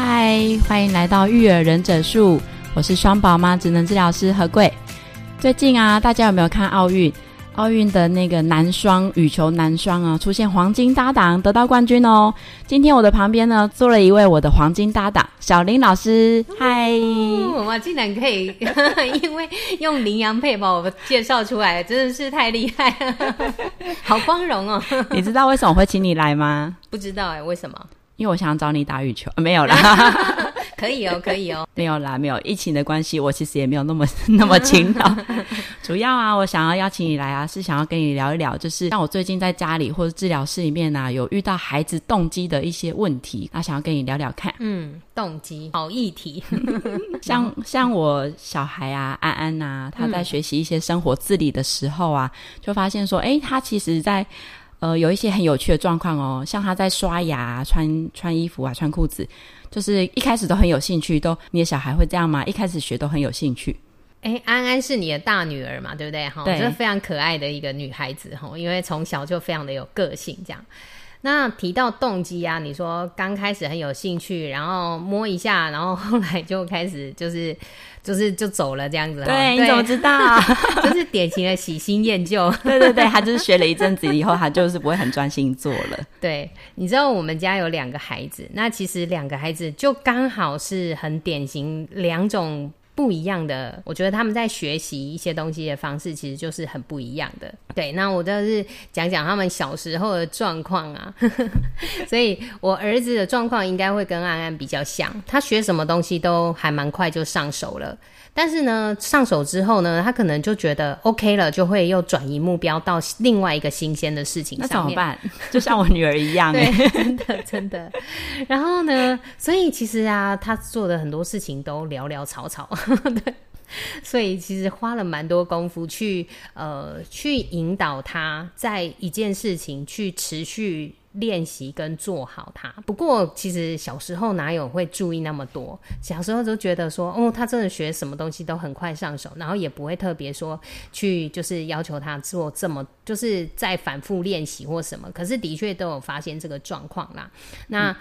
嗨，欢迎来到育儿忍者术，我是双宝妈职能治疗师何贵。最近啊，大家有没有看奥运？奥运的那个男双羽球男双啊，出现黄金搭档，得到冠军哦。今天我的旁边呢，坐了一位我的黄金搭档，小林老师。嗨，我们竟然可以 因为用羚羊配把我介绍出来，真的是太厉害了，好光荣哦。你知道为什么会请你来吗？不知道哎，为什么？因为我想找你打羽球，没有啦，可以哦，可以哦，没有啦，没有疫情的关系，我其实也没有那么那么勤劳。主要啊，我想要邀请你来啊，是想要跟你聊一聊，就是像我最近在家里或者治疗室里面啊，有遇到孩子动机的一些问题，那想要跟你聊聊看。嗯，动机好议题，像像我小孩啊，安安呐、啊，他在学习一些生活自理的时候啊，嗯、就发现说，诶，他其实在。呃，有一些很有趣的状况哦，像他在刷牙、穿穿衣服啊、穿裤子，就是一开始都很有兴趣。都你的小孩会这样吗？一开始学都很有兴趣。哎，安安是你的大女儿嘛，对不对？哈，对，就是非常可爱的一个女孩子哈，因为从小就非常的有个性，这样。那提到动机啊，你说刚开始很有兴趣，然后摸一下，然后后来就开始就是就是就走了这样子。对，对你怎么知道？就是典型的喜新厌旧。对对对，他就是学了一阵子以后，他就是不会很专心做了。对，你知道我们家有两个孩子，那其实两个孩子就刚好是很典型两种。不一样的，我觉得他们在学习一些东西的方式，其实就是很不一样的。对，那我就是讲讲他们小时候的状况啊。所以我儿子的状况应该会跟安安比较像，他学什么东西都还蛮快就上手了。但是呢，上手之后呢，他可能就觉得 OK 了，就会又转移目标到另外一个新鲜的事情上面。那怎么办？就像我女儿一样，对，真的真的。然后呢，所以其实啊，他做的很多事情都潦潦草草，对。所以其实花了蛮多功夫去呃去引导他在一件事情去持续。练习跟做好它。不过其实小时候哪有会注意那么多？小时候都觉得说，哦，他真的学什么东西都很快上手，然后也不会特别说去就是要求他做这么，就是再反复练习或什么。可是的确都有发现这个状况啦。那。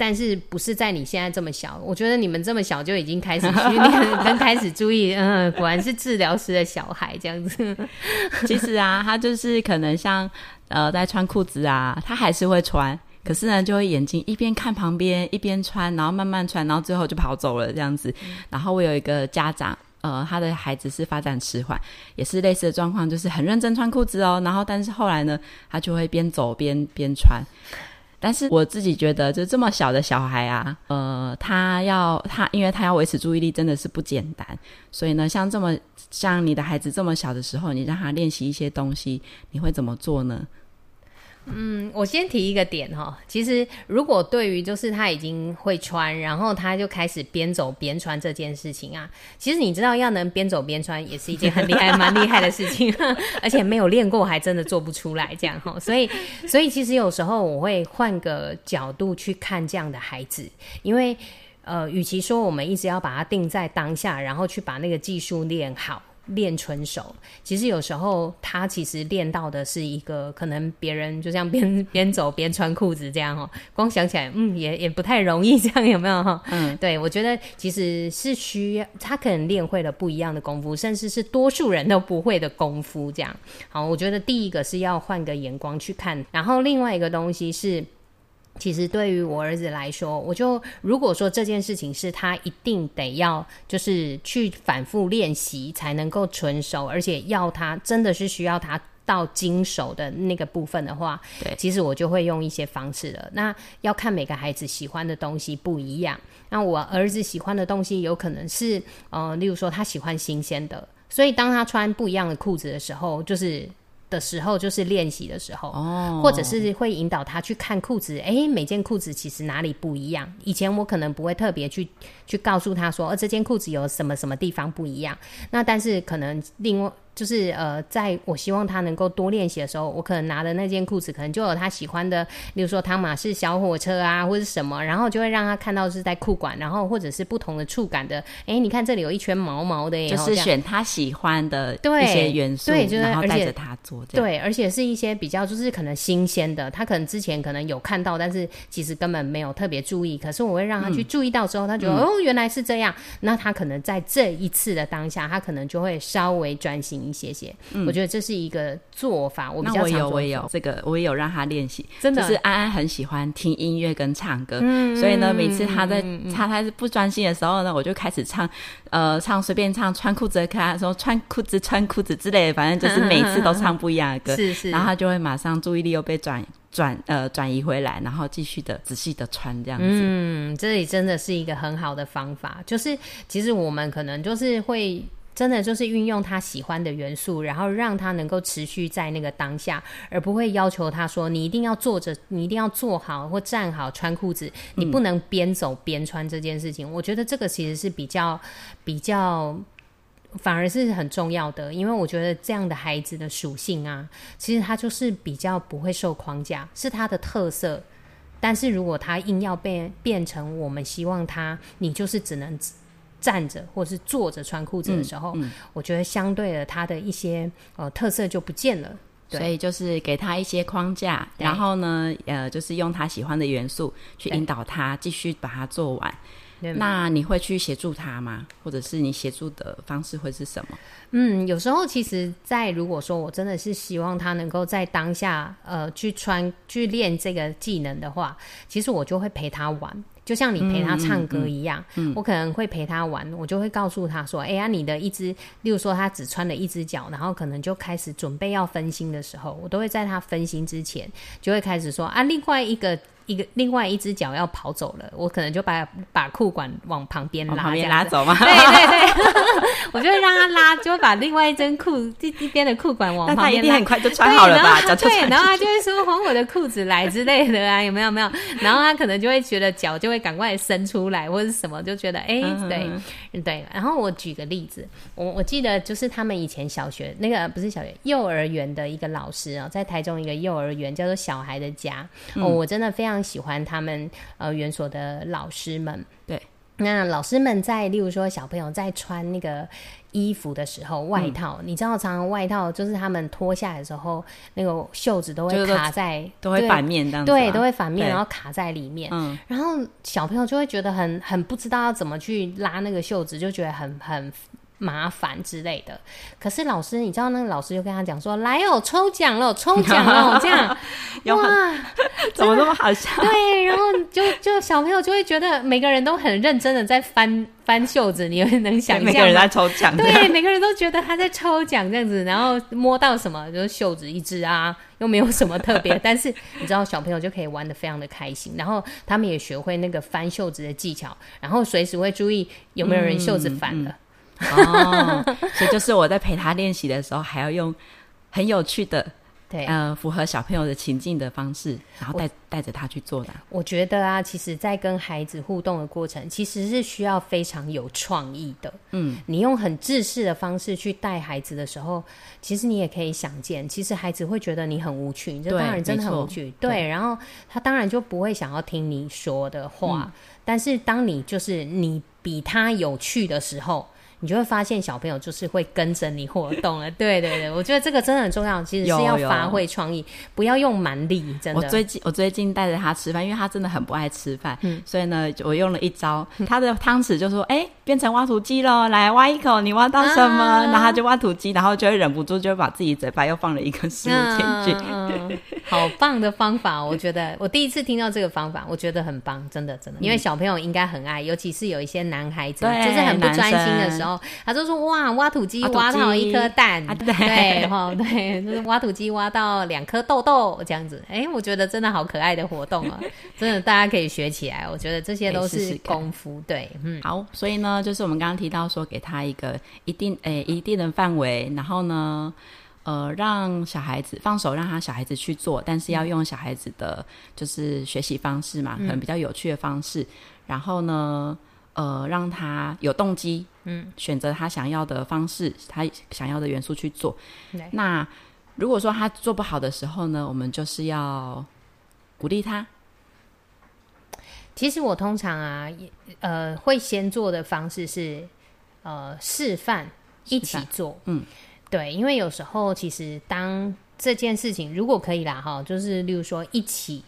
嗯但是不是在你现在这么小？我觉得你们这么小就已经开始训练，跟开始注意，嗯，果然是治疗师的小孩这样子。其实啊，他就是可能像呃，在穿裤子啊，他还是会穿，可是呢，就会眼睛一边看旁边，一边穿，然后慢慢穿，然后最后就跑走了这样子。然后我有一个家长，呃，他的孩子是发展迟缓，也是类似的状况，就是很认真穿裤子哦，然后但是后来呢，他就会边走边边穿。但是我自己觉得，就这么小的小孩啊，呃，他要他，因为他要维持注意力，真的是不简单。所以呢，像这么像你的孩子这么小的时候，你让他练习一些东西，你会怎么做呢？嗯，我先提一个点哈，其实如果对于就是他已经会穿，然后他就开始边走边穿这件事情啊，其实你知道要能边走边穿也是一件很厉害、蛮厉害的事情，而且没有练过还真的做不出来这样哈。所以，所以其实有时候我会换个角度去看这样的孩子，因为呃，与其说我们一直要把它定在当下，然后去把那个技术练好。练纯熟，其实有时候他其实练到的是一个可能别人就像边 边走边穿裤子这样哈，光想起来嗯也也不太容易 这样有没有哈？嗯，对，我觉得其实是需要他可能练会了不一样的功夫，甚至是多数人都不会的功夫这样。好，我觉得第一个是要换个眼光去看，然后另外一个东西是。其实对于我儿子来说，我就如果说这件事情是他一定得要，就是去反复练习才能够纯熟，而且要他真的是需要他到经手的那个部分的话，对，其实我就会用一些方式了。那要看每个孩子喜欢的东西不一样。那我儿子喜欢的东西有可能是，呃，例如说他喜欢新鲜的，所以当他穿不一样的裤子的时候，就是。的时候就是练习的时候，哦，或者是会引导他去看裤子，哎，每件裤子其实哪里不一样。以前我可能不会特别去去告诉他说，呃，这件裤子有什么什么地方不一样。那但是可能另外。就是呃，在我希望他能够多练习的时候，我可能拿的那件裤子，可能就有他喜欢的，比如说汤马士小火车啊，或者什么，然后就会让他看到是在裤管，然后或者是不同的触感的。哎，你看这里有一圈毛毛的耶，就是选他喜欢的一些元素，对，就是然后带着他做对，而且是一些比较就是可能新鲜的，他可能之前可能有看到，但是其实根本没有特别注意。可是我会让他去注意到之后，嗯、他觉得、嗯、哦，原来是这样。那他可能在这一次的当下，他可能就会稍微专心一些些。嗯我觉得这是一个做法，我比较常做。我有，我也有这个，我也有让他练习。真的，就是安安很喜欢听音乐跟唱歌，嗯、所以呢，每次他在他他是不专心的时候呢，我就开始唱，呃，唱随便唱，穿裤子，看他说穿裤子，穿裤子之类的，反正就是每次都唱不一样的歌，是是，然后他就会马上注意力又被转转呃转移回来，然后继续的仔细的穿这样子。嗯，这里真的是一个很好的方法，就是其实我们可能就是会。真的就是运用他喜欢的元素，然后让他能够持续在那个当下，而不会要求他说，你一定要坐着，你一定要坐好或站好穿裤子，你不能边走边穿这件事情。我觉得这个其实是比较比较，反而是很重要的，因为我觉得这样的孩子的属性啊，其实他就是比较不会受框架，是他的特色。但是如果他硬要变变成我们希望他，你就是只能。站着或是坐着穿裤子的时候，嗯嗯，我觉得相对的，他的一些呃特色就不见了。所以就是给他一些框架，然后呢，呃，就是用他喜欢的元素去引导他继续把它做完。那你会去协助他吗？或者是你协助的方式会是什么？嗯，有时候其实，在如果说我真的是希望他能够在当下呃去穿去练这个技能的话，其实我就会陪他玩，就像你陪他唱歌一样，嗯嗯嗯、我可能会陪他玩，我就会告诉他说：“哎呀，你的一只，例如说他只穿了一只脚，然后可能就开始准备要分心的时候，我都会在他分心之前，就会开始说啊，另外一个。”一个另外一只脚要跑走了，我可能就把把裤管往旁边拉，旁边拉走嘛？对对对，我就会让他拉，就会把另外一根裤一一边的裤管往 旁边拉。他一定很快就穿好了吧？对，对，然后他就会说还我的裤子来之类的啊，有没有没有？然后他可能就会觉得脚就会赶快伸出来或者什么，就觉得哎、欸，对对。然后我举个例子，我我记得就是他们以前小学那个不是小学幼儿园的一个老师啊、喔，在台中一个幼儿园叫做小孩的家哦、嗯喔，我真的非常。喜欢他们呃园所的老师们，对，那老师们在例如说小朋友在穿那个衣服的时候，外套，嗯、你知道，常常外套就是他们脱下来的时候，那个袖子都会卡在，都会反面这样子，对，都会反面，然后卡在里面，嗯，然后小朋友就会觉得很很不知道要怎么去拉那个袖子，就觉得很很。麻烦之类的，可是老师，你知道那个老师就跟他讲说：“来哦，抽奖了，抽奖了，这样。哇，怎么那么好笑？”对，然后就就小朋友就会觉得每个人都很认真的在翻翻袖子，你会能想象每个人在抽奖，对，每个人都觉得他在抽奖这样子，然后摸到什么就是袖子一只啊，又没有什么特别，但是你知道小朋友就可以玩的非常的开心，然后他们也学会那个翻袖子的技巧，然后随时会注意有没有人袖子反了。嗯嗯哦，所以就是我在陪他练习的时候，还要用很有趣的，对，呃，符合小朋友的情境的方式，然后带带着他去做的。我觉得啊，其实，在跟孩子互动的过程，其实是需要非常有创意的。嗯，你用很制式的方式去带孩子的时候，其实你也可以想见，其实孩子会觉得你很无趣，你这当然真的很无趣。对，对，然后他当然就不会想要听你说的话。嗯，但是，当你就是你比他有趣的时候。你就会发现小朋友就是会跟着你活动了，对对对，我觉得这个真的很重要，其实是要发挥创意，不要用蛮力，真的。我最近我最近带着他吃饭，因为他真的很不爱吃饭，嗯，所以呢，我用了一招，他的汤匙就说，哎、欸，变成挖土机喽，来挖一口，你挖到什么？啊、然后他就挖土机，然后就会忍不住就会把自己嘴巴又放了一个食物进去，嗯、好棒的方法，我觉得。我第一次听到这个方法，我觉得很棒，真的真的，因为小朋友应该很爱，尤其是有一些男孩子，就是很不专心的时候。他就说：“哇，挖土机挖到一颗蛋，啊、对哈，对，就是挖土机挖到两颗豆豆这样子。哎，我觉得真的好可爱的活动啊，真的大家可以学起来。我觉得这些都是功夫，试试对，嗯。好，所以呢，就是我们刚刚提到说，给他一个一定诶一定的范围，然后呢，呃，让小孩子放手，让他小孩子去做，但是要用小孩子的就是学习方式嘛，嗯、可能比较有趣的方式。然后呢，呃，让他有动机，嗯，选择他想要的方式，他想要的元素去做。那如果说他做不好的时候呢，我们就是要鼓励他。其实我通常啊，呃，会先做的方式是呃示范，一起做，嗯。对，因为有时候其实当这件事情如果可以啦，哈，就是例如说一起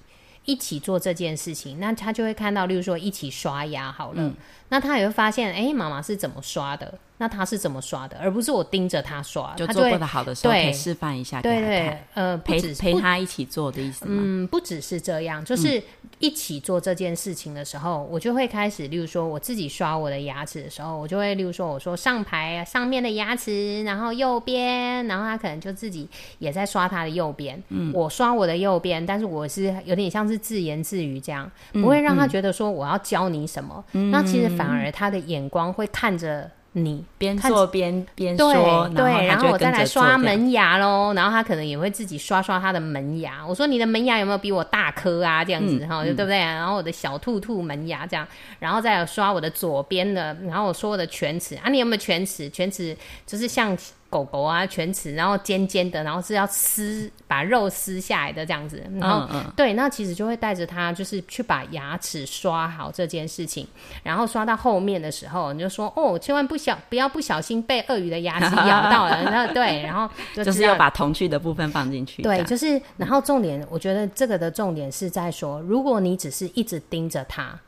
一起做这件事情，那他就会看到，例如说一起刷牙好了，嗯、那他也会发现，哎，妈妈是怎么刷的。那他是怎么刷的，而不是我盯着他刷。就做过的好的时候，可以示范一下给他看。对对，呃，陪陪他一起做的意思吗？嗯，不只是这样，就是一起做这件事情的时候，嗯、我就会开始，例如说我自己刷我的牙齿的时候，我就会，例如说我说上排上面的牙齿，然后右边，然后他可能就自己也在刷他的右边。嗯，我刷我的右边，但是我是有点像是自言自语这样，不会让他觉得说我要教你什么。嗯、那其实反而他的眼光会看着。你边做边边说，对，对，然后我再来刷门牙喽，然后他可能也会自己刷刷他的门牙。我说你的门牙有没有比我大颗啊？这样子哈，对不对？然后我的小兔兔门牙这样，然后再来刷我的左边的，然后我说我的犬齿啊，你有没有犬齿？犬齿就是像。狗狗啊，犬齿，然后尖尖的，然后是要撕把肉撕下来的这样子，然后、嗯嗯、对，那其实就会带着它，就是去把牙齿刷好这件事情，然后刷到后面的时候，你就说哦，千万不小不要不小心被鳄鱼的牙齿咬到了，然后对，然后就，就是要把童趣的部分放进去，对，就是然后重点，我觉得这个的重点是在说，如果你只是一直盯着他。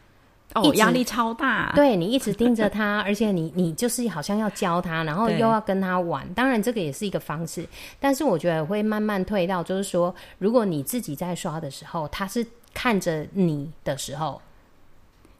哦，压力超大。对，你一直盯着他，而且你你就是好像要教他，然后又要跟他玩。当然，这个也是一个方式，但是我觉得会慢慢退到，就是说，如果你自己在刷的时候，他是看着你的时候，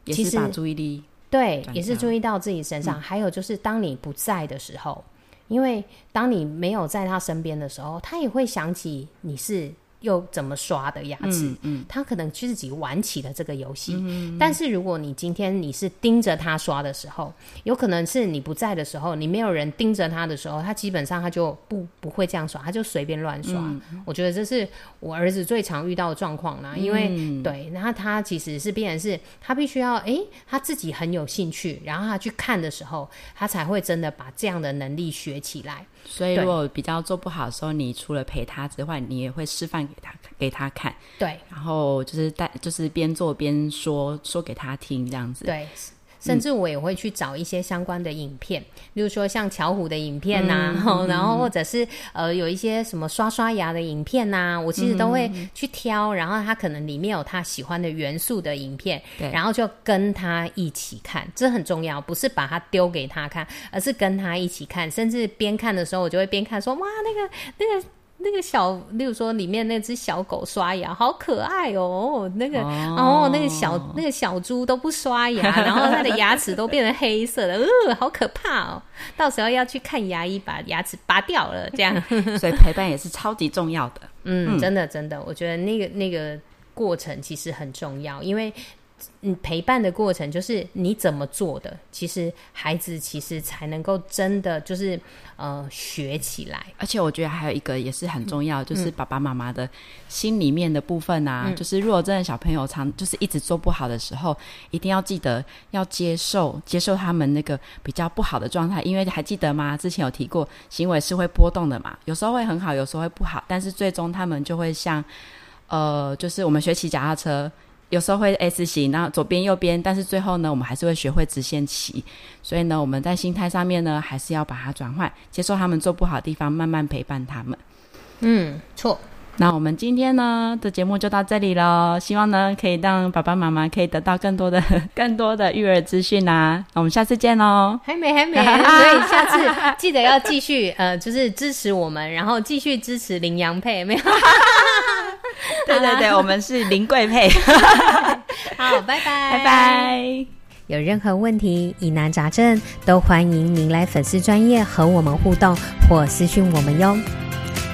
也是把注意力对，也是注意到自己身上。嗯、还有就是，当你不在的时候，因为当你没有在他身边的时候，他也会想起你是。又怎么刷的牙齿？嗯，嗯，他可能自己玩起了这个游戏。嗯，但是如果你今天你是盯着他刷的时候，有可能是你不在的时候，你没有人盯着他的时候，他基本上他就不不会这样刷，他就随便乱刷。嗯，我觉得这是我儿子最常遇到的状况啦。因为、嗯、对，然后他其实是变成是他必须要哎，他自己很有兴趣，然后他去看的时候，他才会真的把这样的能力学起来。所以，如果比较做不好的时候，你除了陪他之外，你也会示范给他给他看。对，然后就是带，就是边做边说说给他听，这样子。对。甚至我也会去找一些相关的影片，嗯、例如说像巧虎的影片呐、啊，嗯、然后或者是呃有一些什么刷刷牙的影片呐、啊，我其实都会去挑，然后他可能里面有他喜欢的元素的影片，对然后就跟他一起看，这很重要，不是把它丢给他看，而是跟他一起看，甚至边看的时候，我就会边看说哇那个那个。那个小，例如说里面那只小狗刷牙，好可爱哦。那个，哦，那个小那个小猪都不刷牙，然后它的牙齿都变成黑色的，呃，好可怕哦。到时候要去看牙医，把牙齿拔掉了，这样。所以陪伴也是超级重要的。嗯，真的真的，我觉得那个那个过程其实很重要，因为。嗯，陪伴的过程就是你怎么做的，其实孩子其实才能够真的就是呃学起来。而且我觉得还有一个也是很重要，嗯、就是爸爸妈妈的心里面的部分啊，嗯、就是如果真的小朋友常就是一直做不好的时候，一定要记得要接受接受他们那个比较不好的状态，因为还记得吗？之前有提过，行为是会波动的嘛，有时候会很好，有时候会不好，但是最终他们就会像呃，就是我们学骑脚踏车。有时候会 S 型，然后左边右边，但是最后呢，我们还是会学会直线骑。所以呢，我们在心态上面呢，还是要把它转换，接受他们做不好的地方，慢慢陪伴他们。嗯，错。那我们今天呢的节目就到这里喽，希望呢可以让爸爸妈妈可以得到更多的、更多的育儿资讯啊。那我们下次见喽。还没，还没，所以下次记得要继续呃，就是支持我们，然后继续支持羚羊配，没有？对对对，我们是林贵配。好，拜拜，拜拜。有任何问题、疑难杂症，都欢迎您来粉丝专业和我们互动或私讯我们哟。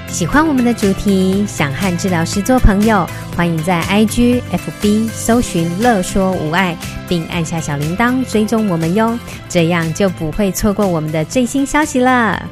喜欢我们的主题，想和治疗师做朋友，欢迎在 IG、FB 搜寻“乐说无碍”，并按下小铃铛追踪我们哟，这样就不会错过我们的最新消息了。